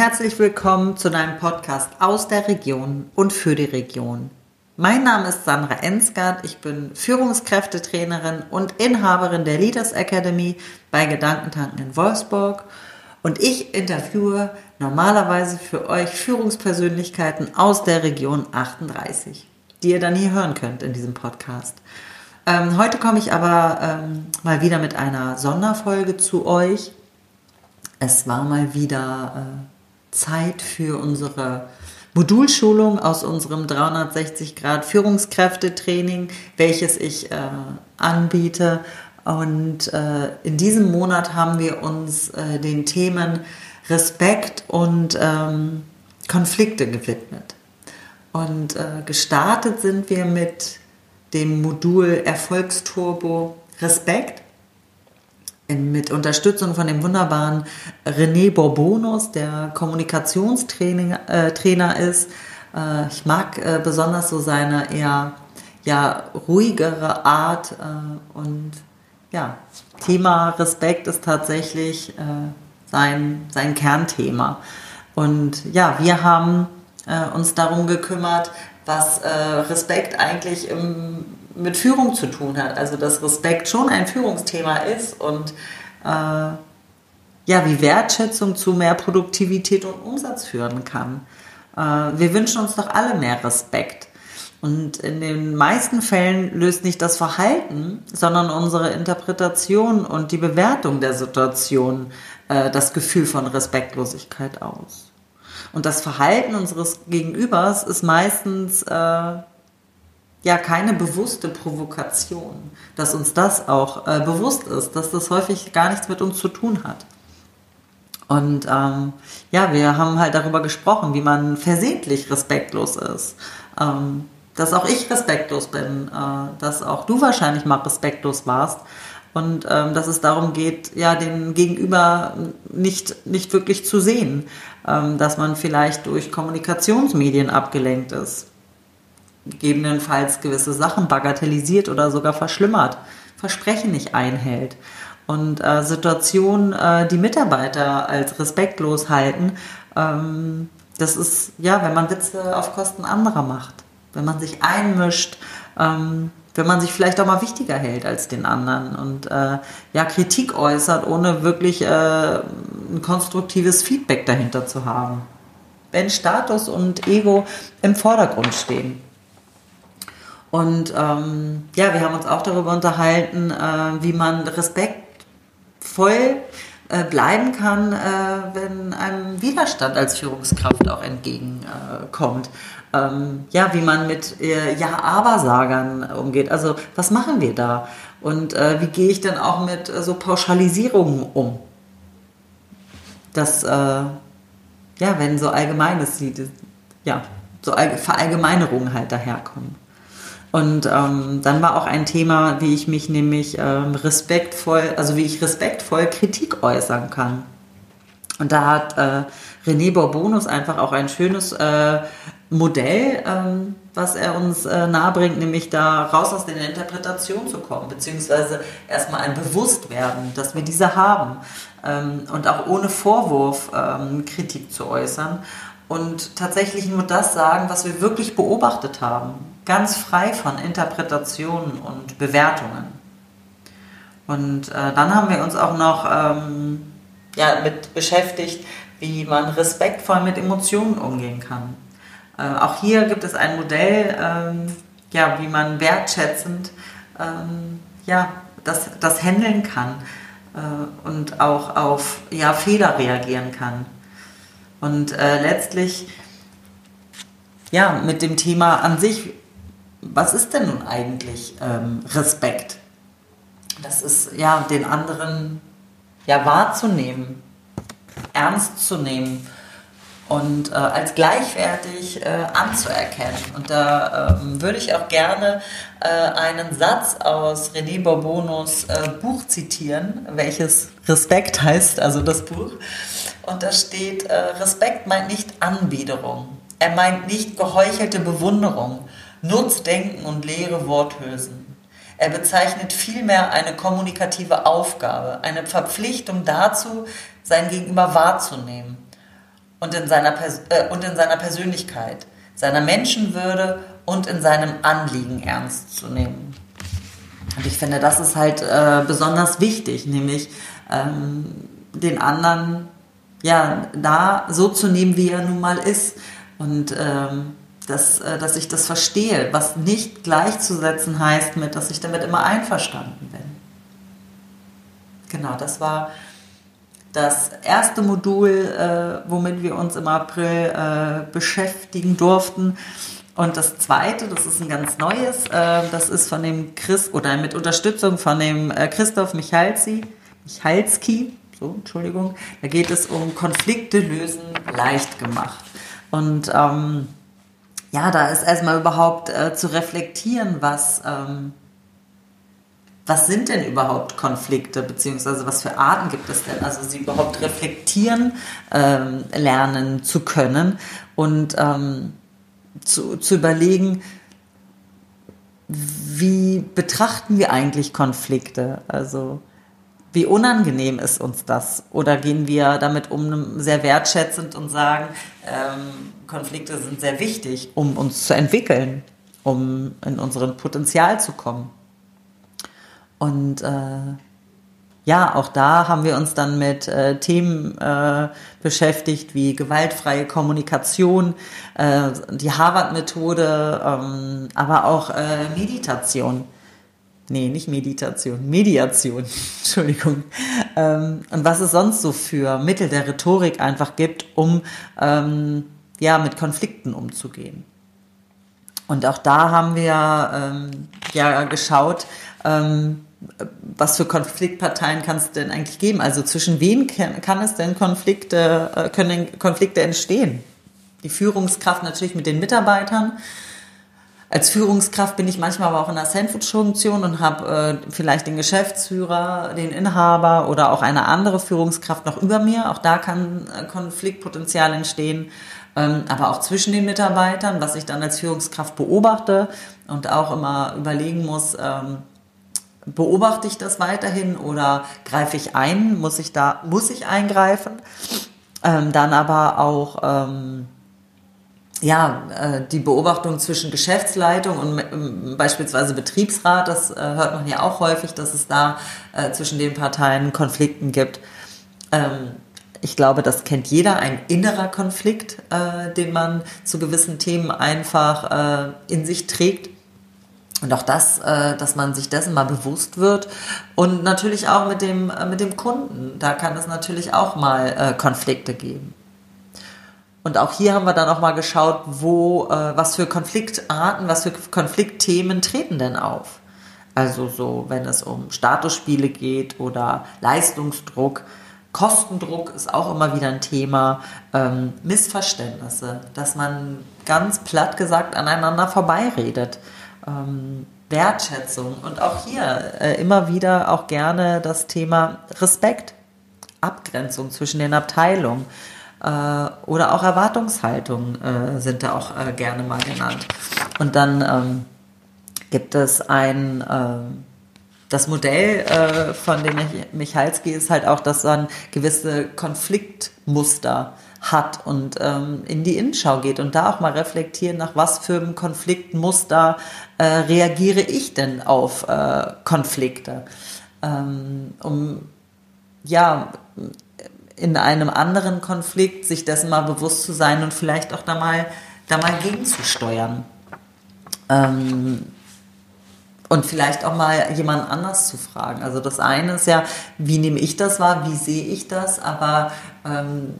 herzlich willkommen zu deinem Podcast aus der Region und für die Region. Mein Name ist Sandra Ensgard, ich bin Führungskräftetrainerin und Inhaberin der Leaders Academy bei Gedankentanken in Wolfsburg und ich interviewe normalerweise für euch Führungspersönlichkeiten aus der Region 38, die ihr dann hier hören könnt in diesem Podcast. Ähm, heute komme ich aber ähm, mal wieder mit einer Sonderfolge zu euch. Es war mal wieder äh, Zeit für unsere Modulschulung aus unserem 360 Grad Führungskräftetraining, welches ich äh, anbiete. Und äh, in diesem Monat haben wir uns äh, den Themen Respekt und ähm, Konflikte gewidmet. Und äh, gestartet sind wir mit dem Modul Erfolgsturbo Respekt mit Unterstützung von dem wunderbaren René Borbonus, der Kommunikationstrainer äh, ist. Äh, ich mag äh, besonders so seine eher ja, ruhigere Art äh, und ja, Thema Respekt ist tatsächlich äh, sein, sein Kernthema. Und ja, wir haben äh, uns darum gekümmert, was Respekt eigentlich im mit Führung zu tun hat. Also dass Respekt schon ein Führungsthema ist und äh, ja, wie Wertschätzung zu mehr Produktivität und Umsatz führen kann. Äh, wir wünschen uns doch alle mehr Respekt. Und in den meisten Fällen löst nicht das Verhalten, sondern unsere Interpretation und die Bewertung der Situation äh, das Gefühl von Respektlosigkeit aus. Und das Verhalten unseres Gegenübers ist meistens äh, ja keine bewusste Provokation, dass uns das auch äh, bewusst ist, dass das häufig gar nichts mit uns zu tun hat. Und ähm, ja, wir haben halt darüber gesprochen, wie man versehentlich respektlos ist. Ähm, dass auch ich respektlos bin, äh, dass auch du wahrscheinlich mal respektlos warst und ähm, dass es darum geht, ja, den Gegenüber nicht, nicht wirklich zu sehen, ähm, dass man vielleicht durch Kommunikationsmedien abgelenkt ist gegebenenfalls gewisse Sachen bagatellisiert oder sogar verschlimmert, Versprechen nicht einhält und äh, Situationen, äh, die Mitarbeiter als respektlos halten, ähm, das ist, ja, wenn man Witze auf Kosten anderer macht, wenn man sich einmischt, ähm, wenn man sich vielleicht auch mal wichtiger hält als den anderen und äh, ja, Kritik äußert, ohne wirklich äh, ein konstruktives Feedback dahinter zu haben. Wenn Status und Ego im Vordergrund stehen. Und ähm, ja, wir haben uns auch darüber unterhalten, äh, wie man respektvoll äh, bleiben kann, äh, wenn einem Widerstand als Führungskraft auch entgegenkommt. Ähm, ja, wie man mit äh, Ja-Aber-Sagern umgeht. Also was machen wir da? Und wie gehe ich dann auch mit so Pauschalisierungen um? Das, ja, wenn so Allgemeines ja, so Verallgemeinerungen halt daherkommen. Und ähm, dann war auch ein Thema, wie ich mich nämlich ähm, respektvoll, also wie ich respektvoll Kritik äußern kann. Und da hat äh, René Borbonus einfach auch ein schönes äh, Modell, ähm, was er uns äh, nahebringt, nämlich da raus aus der Interpretation zu kommen, beziehungsweise erstmal ein Bewusstwerden, dass wir diese haben ähm, und auch ohne Vorwurf ähm, Kritik zu äußern und tatsächlich nur das sagen, was wir wirklich beobachtet haben ganz frei von Interpretationen und Bewertungen. Und äh, dann haben wir uns auch noch ähm, ja, mit beschäftigt, wie man respektvoll mit Emotionen umgehen kann. Äh, auch hier gibt es ein Modell, ähm, ja, wie man wertschätzend ähm, ja, das, das handeln kann äh, und auch auf ja, Fehler reagieren kann. Und äh, letztlich ja, mit dem Thema an sich was ist denn nun eigentlich ähm, Respekt? Das ist ja den anderen ja wahrzunehmen, ernst zu nehmen und äh, als gleichwertig äh, anzuerkennen. Und da ähm, würde ich auch gerne äh, einen Satz aus René Bourbonos äh, Buch zitieren, welches Respekt heißt, also das Buch. Und da steht, äh, Respekt meint nicht Anbiederung, er meint nicht geheuchelte Bewunderung, Nutzdenken und leere Worthülsen. Er bezeichnet vielmehr eine kommunikative Aufgabe, eine Verpflichtung dazu, sein Gegenüber wahrzunehmen und in seiner, Pers äh, und in seiner Persönlichkeit, seiner Menschenwürde und in seinem Anliegen ernst zu nehmen. Und ich finde, das ist halt äh, besonders wichtig, nämlich ähm, den anderen ja da so zu nehmen, wie er nun mal ist. Und ähm, dass, äh, dass ich das verstehe, was nicht gleichzusetzen heißt mit, dass ich damit immer einverstanden bin. Genau, das war das erste Modul, äh, womit wir uns im April äh, beschäftigen durften. Und das zweite, das ist ein ganz neues, äh, das ist von dem Chris oder mit Unterstützung von dem äh, Christoph Michalski, Michalski, so, Entschuldigung. Da geht es um Konflikte lösen leicht gemacht. Und ähm, ja, da ist erstmal überhaupt äh, zu reflektieren, was, ähm, was sind denn überhaupt Konflikte, beziehungsweise was für Arten gibt es denn? Also sie überhaupt reflektieren ähm, lernen zu können und ähm, zu, zu überlegen, wie betrachten wir eigentlich Konflikte? Also wie unangenehm ist uns das? Oder gehen wir damit um sehr wertschätzend und sagen, ähm, Konflikte sind sehr wichtig, um uns zu entwickeln, um in unseren Potenzial zu kommen? Und äh, ja, auch da haben wir uns dann mit äh, Themen äh, beschäftigt wie gewaltfreie Kommunikation, äh, die Harvard-Methode, ähm, aber auch äh, Meditation nee, nicht Meditation, Mediation, Entschuldigung. Ähm, und was es sonst so für Mittel der Rhetorik einfach gibt, um ähm, ja mit Konflikten umzugehen. Und auch da haben wir ähm, ja geschaut, ähm, was für Konfliktparteien kann es denn eigentlich geben? Also zwischen wen kann, es denn Konflikte, äh, können Konflikte entstehen? Die Führungskraft natürlich mit den Mitarbeitern, als Führungskraft bin ich manchmal aber auch in einer Sandwich-Funktion und habe äh, vielleicht den Geschäftsführer, den Inhaber oder auch eine andere Führungskraft noch über mir. Auch da kann äh, Konfliktpotenzial entstehen, ähm, aber auch zwischen den Mitarbeitern, was ich dann als Führungskraft beobachte und auch immer überlegen muss, ähm, beobachte ich das weiterhin oder greife ich ein? Muss ich da, muss ich eingreifen? Ähm, dann aber auch ähm, ja, äh, die Beobachtung zwischen Geschäftsleitung und ähm, beispielsweise Betriebsrat, das äh, hört man ja auch häufig, dass es da äh, zwischen den Parteien Konflikten gibt. Ähm, ich glaube, das kennt jeder, ein innerer Konflikt, den man zu gewissen Themen einfach in sich trägt. Und auch das, dass man sich dessen mal bewusst wird. Und natürlich auch mit dem, mit dem Kunden. Da kann es natürlich auch mal Konflikte geben. Und auch hier haben wir dann nochmal geschaut, wo, äh, was für Konfliktarten, was für Konfliktthemen treten denn auf. Also so, wenn es um Statusspiele geht oder Leistungsdruck, Kostendruck ist auch immer wieder ein Thema, ähm, Missverständnisse, dass man ganz platt gesagt aneinander vorbeiredet, ähm, Wertschätzung und auch hier äh, immer wieder auch gerne das Thema Respekt, Abgrenzung zwischen den Abteilungen. Äh, oder auch Erwartungshaltung äh, sind da auch äh, gerne mal genannt. Und dann ähm, gibt es ein, äh, das Modell äh, von dem Michalski ist halt auch, dass man gewisse Konfliktmuster hat und ähm, in die Innenschau geht und da auch mal reflektieren, nach was für einem Konfliktmuster äh, reagiere ich denn auf äh, Konflikte. Ähm, um ja in einem anderen Konflikt sich dessen mal bewusst zu sein und vielleicht auch da mal, da mal gegenzusteuern. Ähm, und vielleicht auch mal jemand anders zu fragen. Also das eine ist ja, wie nehme ich das wahr, wie sehe ich das, aber ähm,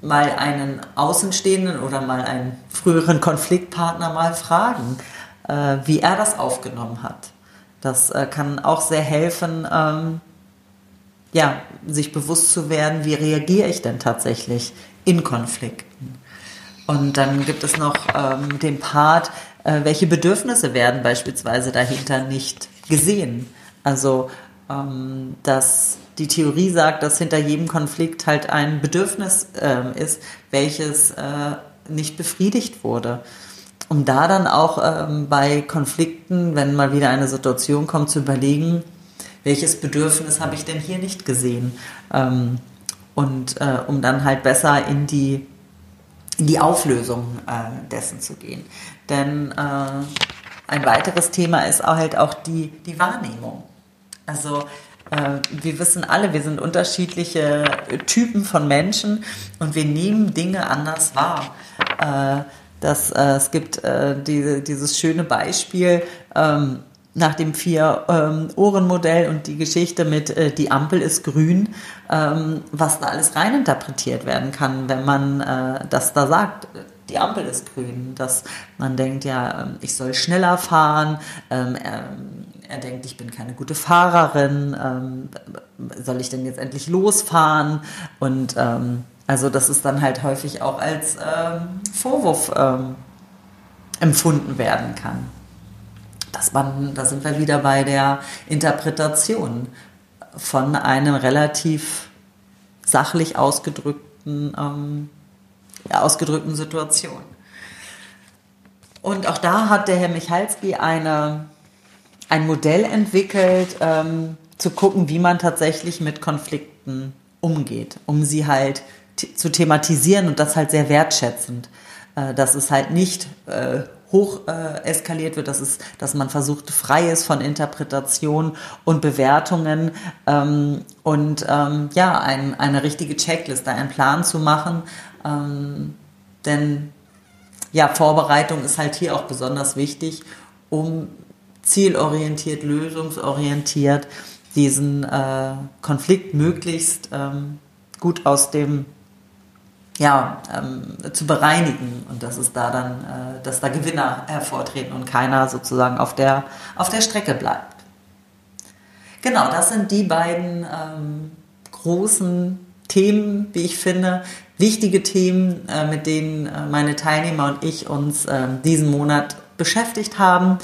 mal einen Außenstehenden oder mal einen früheren Konfliktpartner mal fragen, äh, wie er das aufgenommen hat. Das äh, kann auch sehr helfen, ähm, ja, sich bewusst zu werden, wie reagiere ich denn tatsächlich in Konflikten. Und dann gibt es noch ähm, den Part, äh, welche Bedürfnisse werden beispielsweise dahinter nicht gesehen. Also, ähm, dass die Theorie sagt, dass hinter jedem Konflikt halt ein Bedürfnis äh, ist, welches äh, nicht befriedigt wurde. Um da dann auch ähm, bei Konflikten, wenn mal wieder eine Situation kommt, zu überlegen, welches Bedürfnis habe ich denn hier nicht gesehen? Ähm, und äh, um dann halt besser in die in die Auflösung äh, dessen zu gehen. Denn äh, ein weiteres Thema ist halt auch die, die Wahrnehmung. Also wir wissen alle, wir sind unterschiedliche Typen von Menschen und wir nehmen Dinge anders wahr. Äh, das, äh, es gibt diese, dieses schöne Beispiel ähm, nach dem Vier-Ohren-Modell ähm, und die Geschichte mit die Ampel ist grün, ähm, was da alles reininterpretiert werden kann, wenn man das da sagt die Ampel ist grün, dass man denkt, ja, ich soll schneller fahren, er denkt, ich bin keine gute Fahrerin, ähm, soll ich denn jetzt endlich losfahren? Und ähm, also das ist dann halt häufig auch als ähm, Vorwurf ähm, empfunden werden kann. Das man, da sind wir wieder bei der Interpretation von einem relativ sachlich ausgedrückten, ähm, ja, ausgedrückten Situation. Und auch da hat der Herr Michalski eine ein Modell entwickelt, ähm, zu gucken, wie man tatsächlich mit Konflikten umgeht, um sie halt zu thematisieren und das halt sehr wertschätzend. Äh, dass es halt nicht äh, hoch äh, eskaliert wird, dass, es, dass man versucht, frei ist von Interpretation und Bewertungen ähm, und ähm, ja, ein, eine richtige Checkliste, einen Plan zu machen. Ähm, denn ja, Vorbereitung ist halt hier auch besonders wichtig, um zielorientiert, lösungsorientiert diesen äh, Konflikt möglichst ähm, gut aus dem ja, ähm, zu bereinigen. Und dass es da dann, äh, dass da Gewinner hervortreten und keiner sozusagen auf der, auf der Strecke bleibt. Genau, das sind die beiden ähm, großen Themen, wie ich finde, wichtige Themen, äh, mit denen äh, meine Teilnehmer und ich uns ähm, diesen Monat beschäftigt haben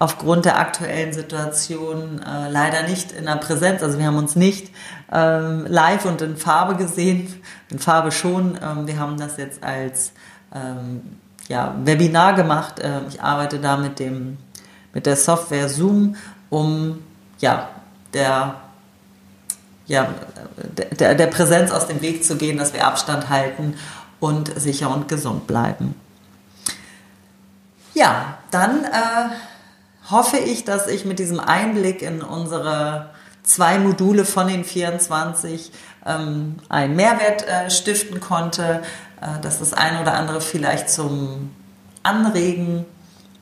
aufgrund der aktuellen Situation äh, leider nicht in der Präsenz. Also wir haben uns nicht ähm, live und in Farbe gesehen, in Farbe schon. Ähm, wir haben das jetzt als ähm, ja, Webinar gemacht. Äh, ich arbeite da mit, dem, mit der Software Zoom, um ja, der ja, der, der Präsenz aus dem Weg zu gehen, dass wir Abstand halten und sicher und gesund bleiben. Ja, dann äh, hoffe ich, dass ich mit diesem Einblick in unsere zwei Module von den 24 ähm, einen Mehrwert äh, stiften konnte, äh, dass das eine oder andere vielleicht zum Anregen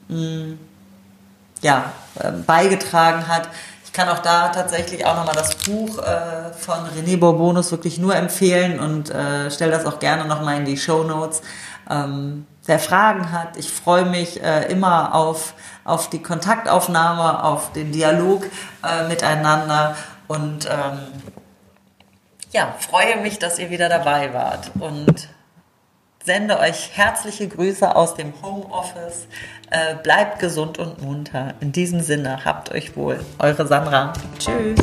mh, hm, ja, äh, beigetragen hat. Ich kann auch da tatsächlich auch nochmal das Buch äh, von René Bourbonus wirklich nur empfehlen und äh, stelle das auch gerne nochmal in die Show Notes. Ähm, wer Fragen hat, ich freue mich äh, immer auf auf die Kontaktaufnahme, auf den Dialog äh, miteinander und ähm, ja, freue mich, dass ihr wieder dabei wart und sende euch herzliche Grüße aus dem Homeoffice. Äh, bleibt gesund und munter. In diesem Sinne, habt euch wohl. Eure Sandra. Tschüss.